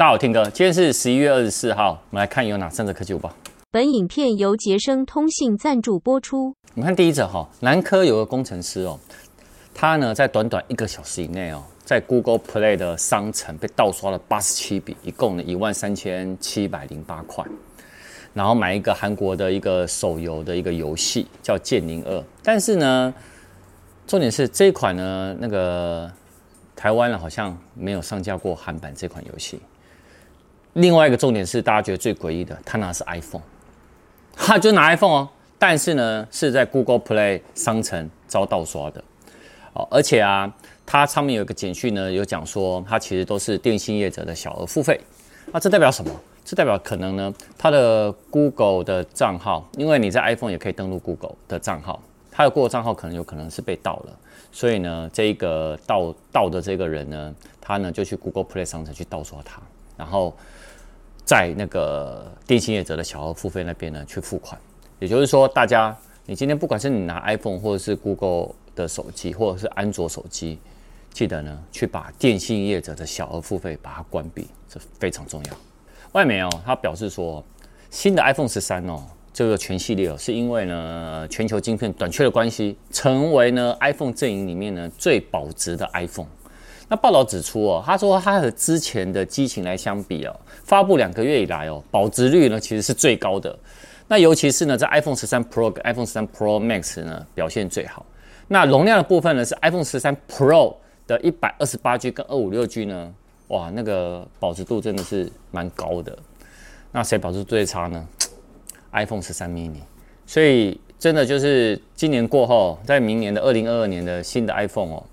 大家好，听哥，今天是十一月二十四号，我们来看有哪三则科技午报。本影片由杰生通信赞助播出。我们看第一则哈，南科有个工程师哦，他呢在短短一个小时以内哦，在 Google Play 的商城被盗刷了八十七笔，一共呢一万三千七百零八块。然后买一个韩国的一个手游的一个游戏叫《剑灵二》，但是呢，重点是这一款呢，那个台湾呢好像没有上架过韩版这款游戏。另外一个重点是大家觉得最诡异的，他拿的是 iPhone，他就拿 iPhone 哦，但是呢是在 Google Play 商城遭盗刷的。哦，而且啊，它上面有一个简讯呢，有讲说它其实都是电信业者的小额付费，那这代表什么？这代表可能呢，它的 Google 的账号，因为你在 iPhone 也可以登录 Google 的账号，它的 Google 账号可能有可能是被盗了，所以呢，这一个盗盗的这个人呢，他呢就去 Google Play 商城去盗刷它，然后在那个电信业者的小额付费那边呢去付款。也就是说，大家你今天不管是你拿 iPhone 或者是 Google 的手机，或者是安卓手机，记得呢去把电信业者的小额付费把它关闭，这非常重要。外媒哦，他表示说，新的 iPhone 十三哦，这个全系列哦，是因为呢全球晶片短缺的关系，成为呢 iPhone 阵营里面呢最保值的 iPhone。那报道指出哦，他说他和之前的机型来相比哦，发布两个月以来哦，保值率呢其实是最高的。那尤其是呢在 iPhone 十三 Pro 跟 iPhone 十三 Pro Max 呢表现最好。那容量的部分呢是 iPhone 十三 Pro 的一百二十八 G 跟二五六 G 呢。哇，那个保值度真的是蛮高的。那谁保值最差呢？iPhone 十三 mini。所以真的就是今年过后，在明年的二零二二年的新的 iPhone 哦，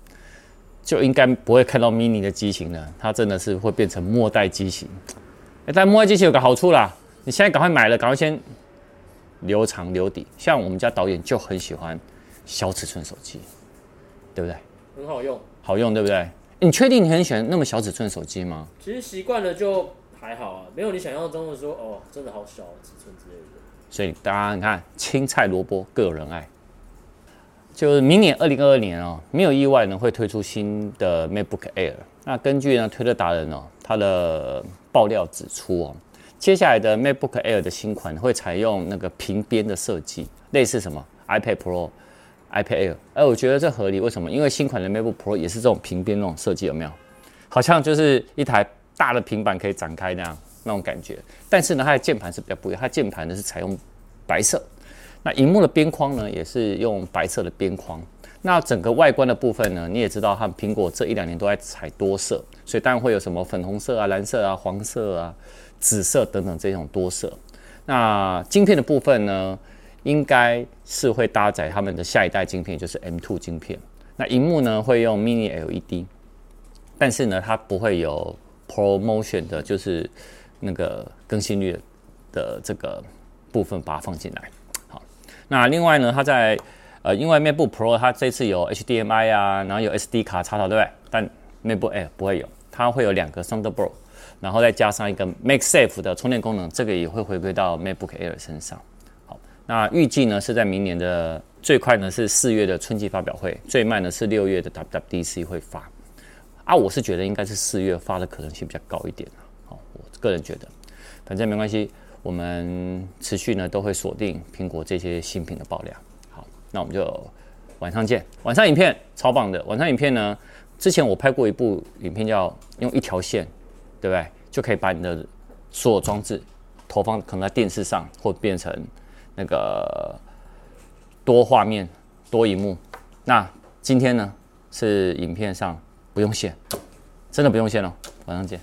就应该不会看到 mini 的机型了。它真的是会变成末代机型。但末代机型有个好处啦，你现在赶快买了，赶快先留长留底。像我们家导演就很喜欢小尺寸手机，对不对？很好用，好用，对不对？你确定你很喜欢那么小尺寸手机吗？其实习惯了就还好啊，没有你想象中的说哦，真的好小尺寸之类的。所以大家你看，青菜萝卜各有人爱。就是明年二零二二年哦，没有意外呢会推出新的 MacBook Air。那根据呢推特达人哦他的爆料指出哦，接下来的 MacBook Air 的新款会采用那个平边的设计，类似什么 iPad Pro。iPad Air，哎，我觉得这合理。为什么？因为新款的 MacBook Pro 也是这种平边那种设计，有没有？好像就是一台大的平板可以展开那样那种感觉。但是呢，它的键盘是比较不一样，它键盘呢是采用白色，那荧幕的边框呢也是用白色的边框。那整个外观的部分呢，你也知道，它苹果这一两年都在采多色，所以当然会有什么粉红色啊、蓝色啊、黄色啊、紫色等等这种多色。那晶片的部分呢？应该是会搭载他们的下一代晶片，就是 M2 晶片。那荧幕呢会用 Mini LED，但是呢它不会有 ProMotion 的，就是那个更新率的这个部分把它放进来。那另外呢，它在呃，因为 MacBook Pro 它这次有 HDMI 啊，然后有 SD 卡插头，对不对？但 MacBook Air 不会有，它会有两个 Thunderbolt，然后再加上一个 MagSafe 的充电功能，这个也会回归到 MacBook Air 身上。好那预计呢是在明年的最快呢是四月的春季发表会，最慢呢是六月的 WWDC 会发。啊，我是觉得应该是四月发的可能性比较高一点。好，我个人觉得，反正没关系，我们持续呢都会锁定苹果这些新品的爆料。好，那我们就晚上见。晚上影片超棒的，晚上影片呢，之前我拍过一部影片叫用一条线，对不对？就可以把你的所有装置投放可能在电视上，或变成。那个多画面、多荧幕，那今天呢是影片上不用线，真的不用线了，晚上见。